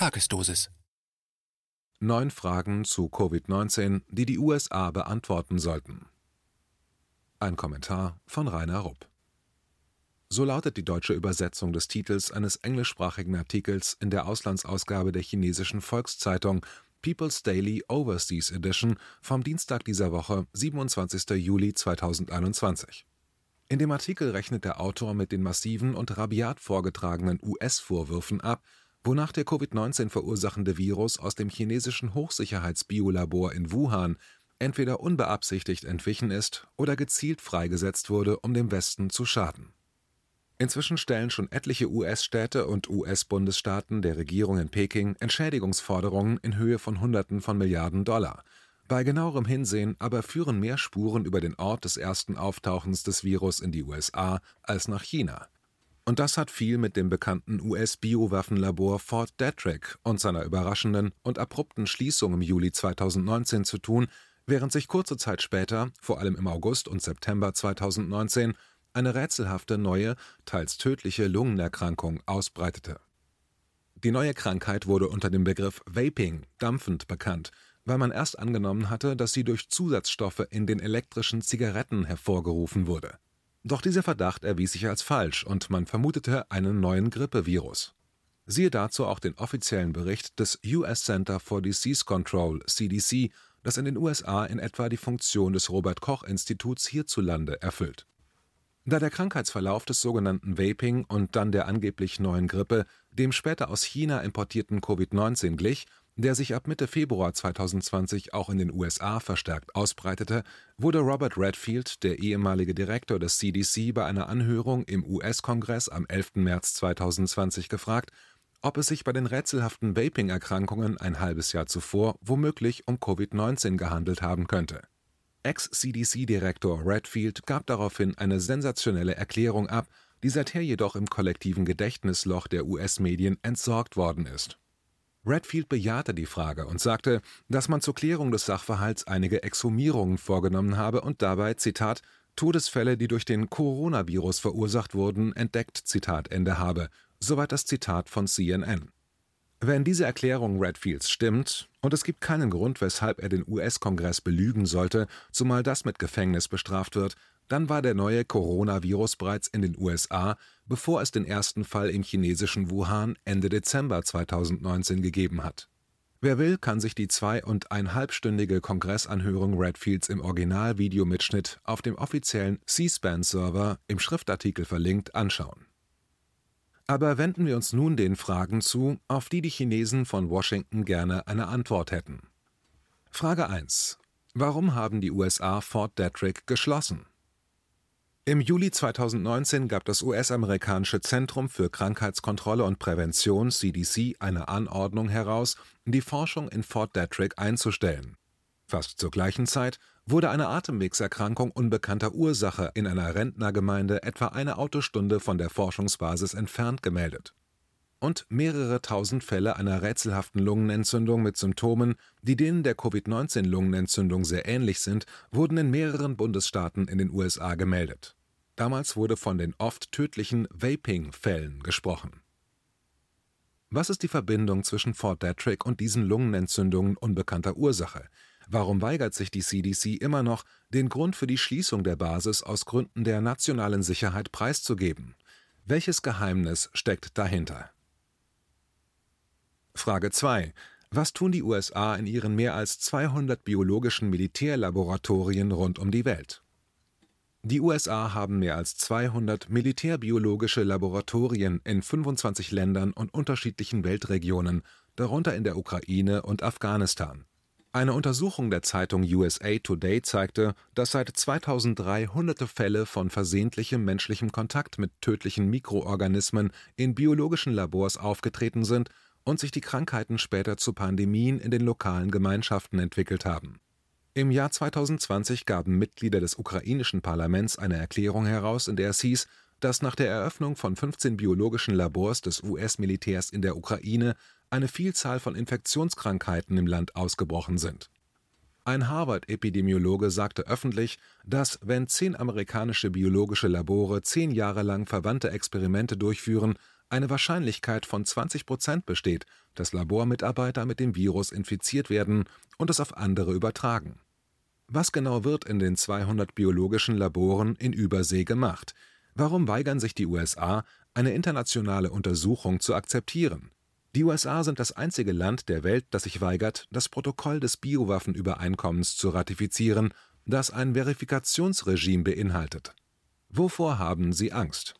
Tagesdosis. Neun Fragen zu Covid-19, die die USA beantworten sollten. Ein Kommentar von Rainer Rupp. So lautet die deutsche Übersetzung des Titels eines englischsprachigen Artikels in der Auslandsausgabe der chinesischen Volkszeitung People's Daily Overseas Edition vom Dienstag dieser Woche, 27. Juli 2021. In dem Artikel rechnet der Autor mit den massiven und rabiat vorgetragenen US-Vorwürfen ab, wonach der Covid-19 verursachende Virus aus dem chinesischen Hochsicherheitsbiolabor in Wuhan entweder unbeabsichtigt entwichen ist oder gezielt freigesetzt wurde, um dem Westen zu schaden. Inzwischen stellen schon etliche US-Städte und US-Bundesstaaten der Regierung in Peking Entschädigungsforderungen in Höhe von Hunderten von Milliarden Dollar. Bei genauerem Hinsehen aber führen mehr Spuren über den Ort des ersten Auftauchens des Virus in die USA als nach China. Und das hat viel mit dem bekannten US-Biowaffenlabor Fort Detrick und seiner überraschenden und abrupten Schließung im Juli 2019 zu tun, während sich kurze Zeit später, vor allem im August und September 2019, eine rätselhafte neue, teils tödliche Lungenerkrankung ausbreitete. Die neue Krankheit wurde unter dem Begriff Vaping dampfend bekannt, weil man erst angenommen hatte, dass sie durch Zusatzstoffe in den elektrischen Zigaretten hervorgerufen wurde. Doch dieser Verdacht erwies sich als falsch und man vermutete einen neuen Grippevirus. Siehe dazu auch den offiziellen Bericht des US Center for Disease Control CDC, das in den USA in etwa die Funktion des Robert Koch Instituts hierzulande erfüllt. Da der Krankheitsverlauf des sogenannten Vaping und dann der angeblich neuen Grippe dem später aus China importierten Covid-19 glich der sich ab Mitte Februar 2020 auch in den USA verstärkt ausbreitete, wurde Robert Redfield, der ehemalige Direktor des CDC, bei einer Anhörung im US-Kongress am 11. März 2020 gefragt, ob es sich bei den rätselhaften Vaping-Erkrankungen ein halbes Jahr zuvor womöglich um Covid-19 gehandelt haben könnte. Ex-CDC-Direktor Redfield gab daraufhin eine sensationelle Erklärung ab, die seither jedoch im kollektiven Gedächtnisloch der US-Medien entsorgt worden ist Redfield bejahte die Frage und sagte, dass man zur Klärung des Sachverhalts einige Exhumierungen vorgenommen habe und dabei, Zitat, Todesfälle, die durch den Coronavirus verursacht wurden, entdeckt, Zitat Ende habe. Soweit das Zitat von CNN. Wenn diese Erklärung Redfields stimmt, und es gibt keinen Grund, weshalb er den US-Kongress belügen sollte, zumal das mit Gefängnis bestraft wird, dann war der neue Coronavirus bereits in den USA, bevor es den ersten Fall im chinesischen Wuhan Ende Dezember 2019 gegeben hat. Wer will, kann sich die zwei- und einhalbstündige Kongressanhörung Redfields im Originalvideomitschnitt auf dem offiziellen C-SPAN-Server im Schriftartikel verlinkt anschauen. Aber wenden wir uns nun den Fragen zu, auf die die Chinesen von Washington gerne eine Antwort hätten. Frage 1. Warum haben die USA Fort Detrick geschlossen? Im Juli 2019 gab das US-amerikanische Zentrum für Krankheitskontrolle und Prävention CDC eine Anordnung heraus, die Forschung in Fort Detrick einzustellen. Fast zur gleichen Zeit wurde eine Atemwegserkrankung unbekannter Ursache in einer Rentnergemeinde etwa eine Autostunde von der Forschungsbasis entfernt gemeldet. Und mehrere tausend Fälle einer rätselhaften Lungenentzündung mit Symptomen, die denen der Covid-19-Lungenentzündung sehr ähnlich sind, wurden in mehreren Bundesstaaten in den USA gemeldet. Damals wurde von den oft tödlichen Vaping-Fällen gesprochen. Was ist die Verbindung zwischen Fort Detrick und diesen Lungenentzündungen unbekannter Ursache? Warum weigert sich die CDC immer noch, den Grund für die Schließung der Basis aus Gründen der nationalen Sicherheit preiszugeben? Welches Geheimnis steckt dahinter? Frage 2. Was tun die USA in ihren mehr als 200 biologischen Militärlaboratorien rund um die Welt? Die USA haben mehr als 200 militärbiologische Laboratorien in 25 Ländern und unterschiedlichen Weltregionen, darunter in der Ukraine und Afghanistan. Eine Untersuchung der Zeitung USA Today zeigte, dass seit 2003 hunderte Fälle von versehentlichem menschlichem Kontakt mit tödlichen Mikroorganismen in biologischen Labors aufgetreten sind und sich die Krankheiten später zu Pandemien in den lokalen Gemeinschaften entwickelt haben. Im Jahr 2020 gaben Mitglieder des ukrainischen Parlaments eine Erklärung heraus, in der es hieß, dass nach der Eröffnung von 15 biologischen Labors des US-Militärs in der Ukraine eine Vielzahl von Infektionskrankheiten im Land ausgebrochen sind. Ein Harvard-Epidemiologe sagte öffentlich, dass, wenn zehn amerikanische biologische Labore zehn Jahre lang verwandte Experimente durchführen, eine Wahrscheinlichkeit von 20 Prozent besteht, dass Labormitarbeiter mit dem Virus infiziert werden und es auf andere übertragen. Was genau wird in den 200 biologischen Laboren in Übersee gemacht? Warum weigern sich die USA, eine internationale Untersuchung zu akzeptieren? Die USA sind das einzige Land der Welt, das sich weigert, das Protokoll des Biowaffenübereinkommens zu ratifizieren, das ein Verifikationsregime beinhaltet. Wovor haben sie Angst?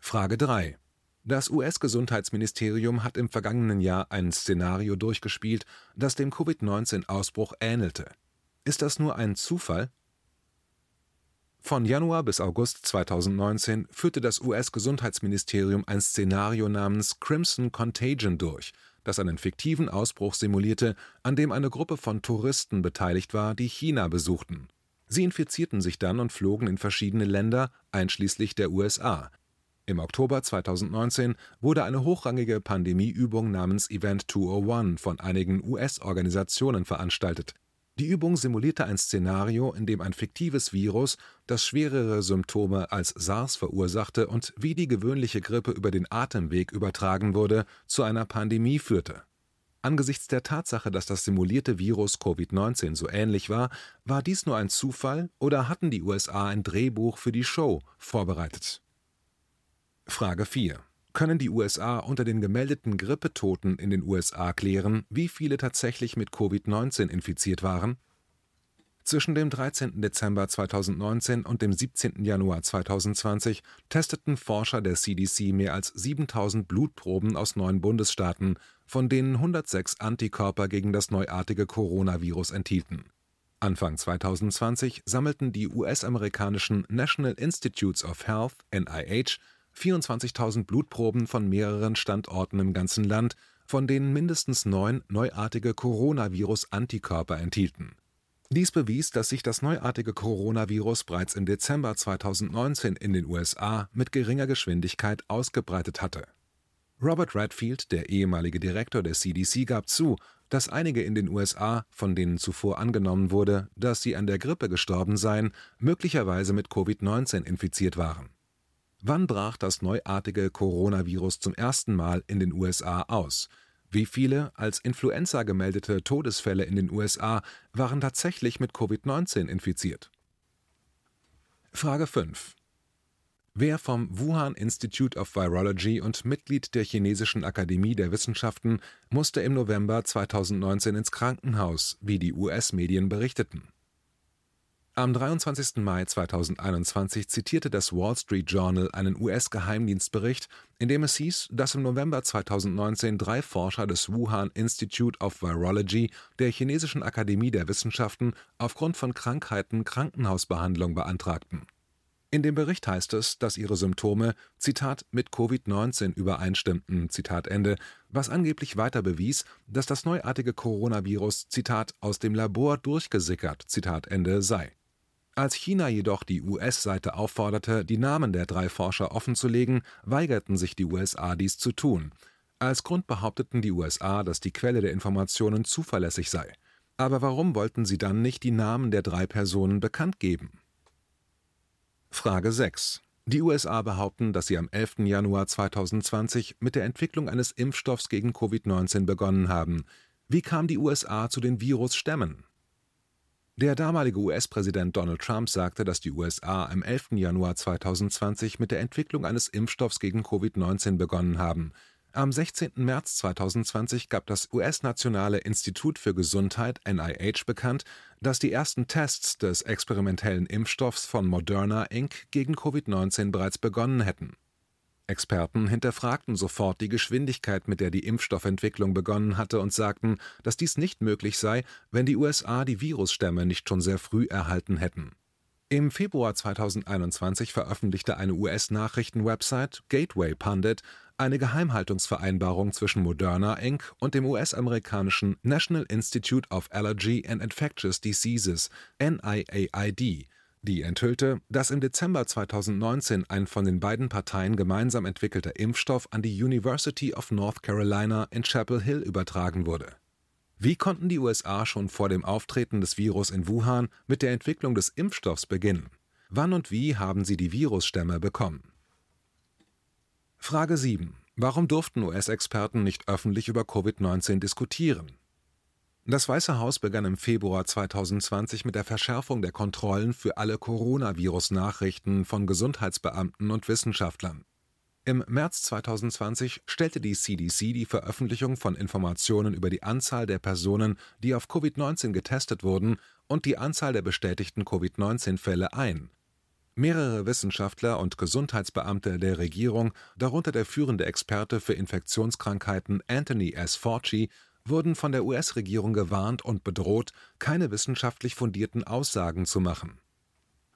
Frage 3. Das US-Gesundheitsministerium hat im vergangenen Jahr ein Szenario durchgespielt, das dem Covid-19-Ausbruch ähnelte. Ist das nur ein Zufall? Von Januar bis August 2019 führte das US-Gesundheitsministerium ein Szenario namens Crimson Contagion durch, das einen fiktiven Ausbruch simulierte, an dem eine Gruppe von Touristen beteiligt war, die China besuchten. Sie infizierten sich dann und flogen in verschiedene Länder, einschließlich der USA. Im Oktober 2019 wurde eine hochrangige Pandemieübung namens Event 201 von einigen US-Organisationen veranstaltet. Die Übung simulierte ein Szenario, in dem ein fiktives Virus, das schwerere Symptome als SARS verursachte und wie die gewöhnliche Grippe über den Atemweg übertragen wurde, zu einer Pandemie führte. Angesichts der Tatsache, dass das simulierte Virus Covid-19 so ähnlich war, war dies nur ein Zufall oder hatten die USA ein Drehbuch für die Show vorbereitet? Frage 4 können die USA unter den gemeldeten Grippetoten in den USA klären, wie viele tatsächlich mit Covid-19 infiziert waren? Zwischen dem 13. Dezember 2019 und dem 17. Januar 2020 testeten Forscher der CDC mehr als 7000 Blutproben aus neun Bundesstaaten, von denen 106 Antikörper gegen das neuartige Coronavirus enthielten. Anfang 2020 sammelten die US-amerikanischen National Institutes of Health NIH 24.000 Blutproben von mehreren Standorten im ganzen Land, von denen mindestens neun neuartige Coronavirus-Antikörper enthielten. Dies bewies, dass sich das neuartige Coronavirus bereits im Dezember 2019 in den USA mit geringer Geschwindigkeit ausgebreitet hatte. Robert Redfield, der ehemalige Direktor der CDC, gab zu, dass einige in den USA, von denen zuvor angenommen wurde, dass sie an der Grippe gestorben seien, möglicherweise mit Covid-19 infiziert waren Wann brach das neuartige Coronavirus zum ersten Mal in den USA aus? Wie viele als Influenza gemeldete Todesfälle in den USA waren tatsächlich mit Covid-19 infiziert? Frage 5. Wer vom Wuhan Institute of Virology und Mitglied der Chinesischen Akademie der Wissenschaften musste im November 2019 ins Krankenhaus, wie die US-Medien berichteten am 23. Mai 2021 zitierte das Wall Street Journal einen US-Geheimdienstbericht, in dem es hieß, dass im November 2019 drei Forscher des Wuhan Institute of Virology der Chinesischen Akademie der Wissenschaften aufgrund von Krankheiten Krankenhausbehandlung beantragten. In dem Bericht heißt es, dass ihre Symptome Zitat mit Covid-19 übereinstimmten, Zitat Ende, was angeblich weiter bewies, dass das neuartige Coronavirus Zitat aus dem Labor durchgesickert, Zitat Ende sei. Als China jedoch die US-Seite aufforderte, die Namen der drei Forscher offenzulegen, weigerten sich die USA dies zu tun. Als Grund behaupteten die USA, dass die Quelle der Informationen zuverlässig sei. Aber warum wollten sie dann nicht die Namen der drei Personen bekannt geben? Frage 6. Die USA behaupten, dass sie am 11. Januar 2020 mit der Entwicklung eines Impfstoffs gegen Covid-19 begonnen haben. Wie kam die USA zu den Virusstämmen? Der damalige US-Präsident Donald Trump sagte, dass die USA am 11. Januar 2020 mit der Entwicklung eines Impfstoffs gegen Covid-19 begonnen haben. Am 16. März 2020 gab das US-Nationale Institut für Gesundheit NIH bekannt, dass die ersten Tests des experimentellen Impfstoffs von Moderna Inc. gegen Covid-19 bereits begonnen hätten Experten hinterfragten sofort die Geschwindigkeit, mit der die Impfstoffentwicklung begonnen hatte und sagten, dass dies nicht möglich sei, wenn die USA die Virusstämme nicht schon sehr früh erhalten hätten. Im Februar 2021 veröffentlichte eine US-Nachrichtenwebsite Gateway Pundit eine Geheimhaltungsvereinbarung zwischen Moderna Inc. und dem US-amerikanischen National Institute of Allergy and Infectious Diseases NIAID die enthüllte, dass im Dezember 2019 ein von den beiden Parteien gemeinsam entwickelter Impfstoff an die University of North Carolina in Chapel Hill übertragen wurde. Wie konnten die USA schon vor dem Auftreten des Virus in Wuhan mit der Entwicklung des Impfstoffs beginnen? Wann und wie haben sie die Virusstämme bekommen? Frage 7. Warum durften US-Experten nicht öffentlich über Covid-19 diskutieren? Das Weiße Haus begann im Februar 2020 mit der Verschärfung der Kontrollen für alle Coronavirus-Nachrichten von Gesundheitsbeamten und Wissenschaftlern. Im März 2020 stellte die CDC die Veröffentlichung von Informationen über die Anzahl der Personen, die auf Covid-19 getestet wurden, und die Anzahl der bestätigten Covid-19-Fälle ein. Mehrere Wissenschaftler und Gesundheitsbeamte der Regierung, darunter der führende Experte für Infektionskrankheiten Anthony S. Fauci, wurden von der US-Regierung gewarnt und bedroht, keine wissenschaftlich fundierten Aussagen zu machen.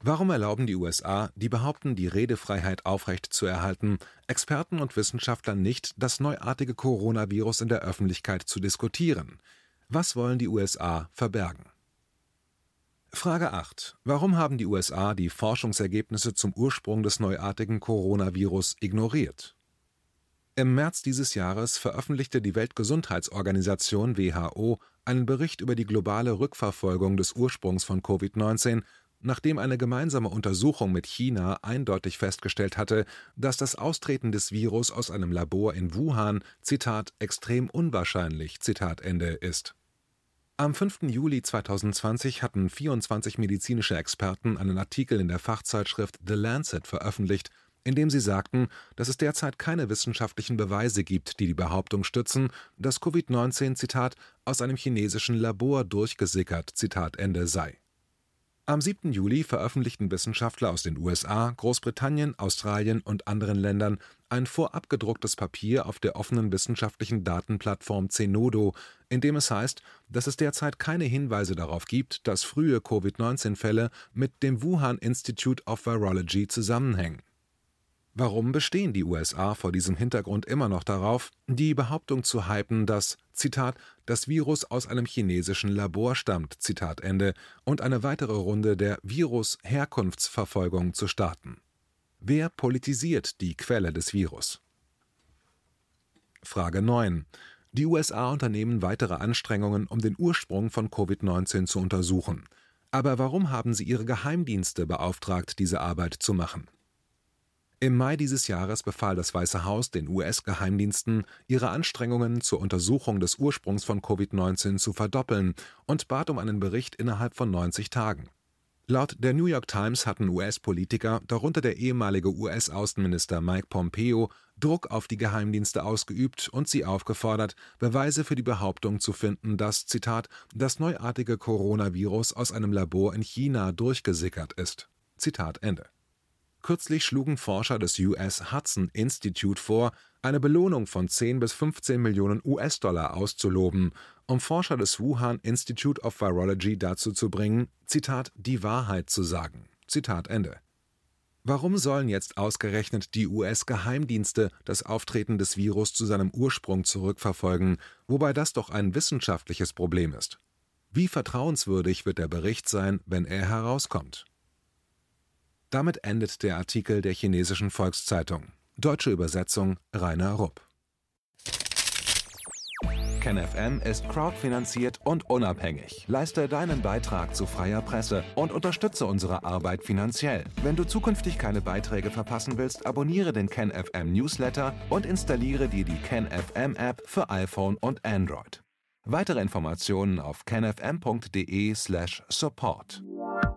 Warum erlauben die USA, die behaupten, die Redefreiheit aufrechtzuerhalten, Experten und Wissenschaftlern nicht, das neuartige Coronavirus in der Öffentlichkeit zu diskutieren? Was wollen die USA verbergen? Frage 8. Warum haben die USA die Forschungsergebnisse zum Ursprung des neuartigen Coronavirus ignoriert? Im März dieses Jahres veröffentlichte die Weltgesundheitsorganisation WHO einen Bericht über die globale Rückverfolgung des Ursprungs von Covid-19 nachdem eine gemeinsame Untersuchung mit China eindeutig festgestellt hatte, dass das Austreten des Virus aus einem Labor in Wuhan Zitat extrem unwahrscheinlich Zitat Ende ist. Am 5. Juli 2020 hatten 24 medizinische Experten einen Artikel in der Fachzeitschrift The Lancet veröffentlicht, in dem sie sagten, dass es derzeit keine wissenschaftlichen Beweise gibt, die die Behauptung stützen, dass Covid-19 Zitat aus einem chinesischen Labor durchgesickert Zitat Ende sei am 7. Juli veröffentlichten Wissenschaftler aus den USA, Großbritannien, Australien und anderen Ländern ein vorab gedrucktes Papier auf der offenen wissenschaftlichen Datenplattform Zenodo, in dem es heißt, dass es derzeit keine Hinweise darauf gibt, dass frühe Covid-19-Fälle mit dem Wuhan Institute of Virology zusammenhängen Warum bestehen die USA vor diesem Hintergrund immer noch darauf, die Behauptung zu hypen, dass Zitat das Virus aus einem chinesischen Labor stammt Zitat Ende und eine weitere Runde der Virus-Herkunftsverfolgung zu starten? Wer politisiert die Quelle des Virus? Frage 9. Die USA unternehmen weitere Anstrengungen, um den Ursprung von Covid-19 zu untersuchen. Aber warum haben sie ihre Geheimdienste beauftragt, diese Arbeit zu machen? Im Mai dieses Jahres befahl das Weiße Haus den US-Geheimdiensten, ihre Anstrengungen zur Untersuchung des Ursprungs von Covid-19 zu verdoppeln und bat um einen Bericht innerhalb von 90 Tagen. Laut der New York Times hatten US-Politiker, darunter der ehemalige US-Außenminister Mike Pompeo, Druck auf die Geheimdienste ausgeübt und sie aufgefordert, Beweise für die Behauptung zu finden, dass, Zitat, das neuartige Coronavirus aus einem Labor in China durchgesickert ist. Zitat Ende. Kürzlich schlugen Forscher des US Hudson Institute vor, eine Belohnung von 10 bis 15 Millionen US-Dollar auszuloben, um Forscher des Wuhan Institute of Virology dazu zu bringen, Zitat, die Wahrheit zu sagen. Zitat Ende. Warum sollen jetzt ausgerechnet die US-Geheimdienste das Auftreten des Virus zu seinem Ursprung zurückverfolgen, wobei das doch ein wissenschaftliches Problem ist? Wie vertrauenswürdig wird der Bericht sein, wenn er herauskommt? Damit endet der Artikel der Chinesischen Volkszeitung. Deutsche Übersetzung Rainer Rupp. KenFM ist crowdfinanziert und unabhängig. Leiste deinen Beitrag zu freier Presse und unterstütze unsere Arbeit finanziell. Wenn du zukünftig keine Beiträge verpassen willst, abonniere den KenFM Newsletter und installiere dir die KenFM App für iPhone und Android. Weitere Informationen auf kenfm.de/support.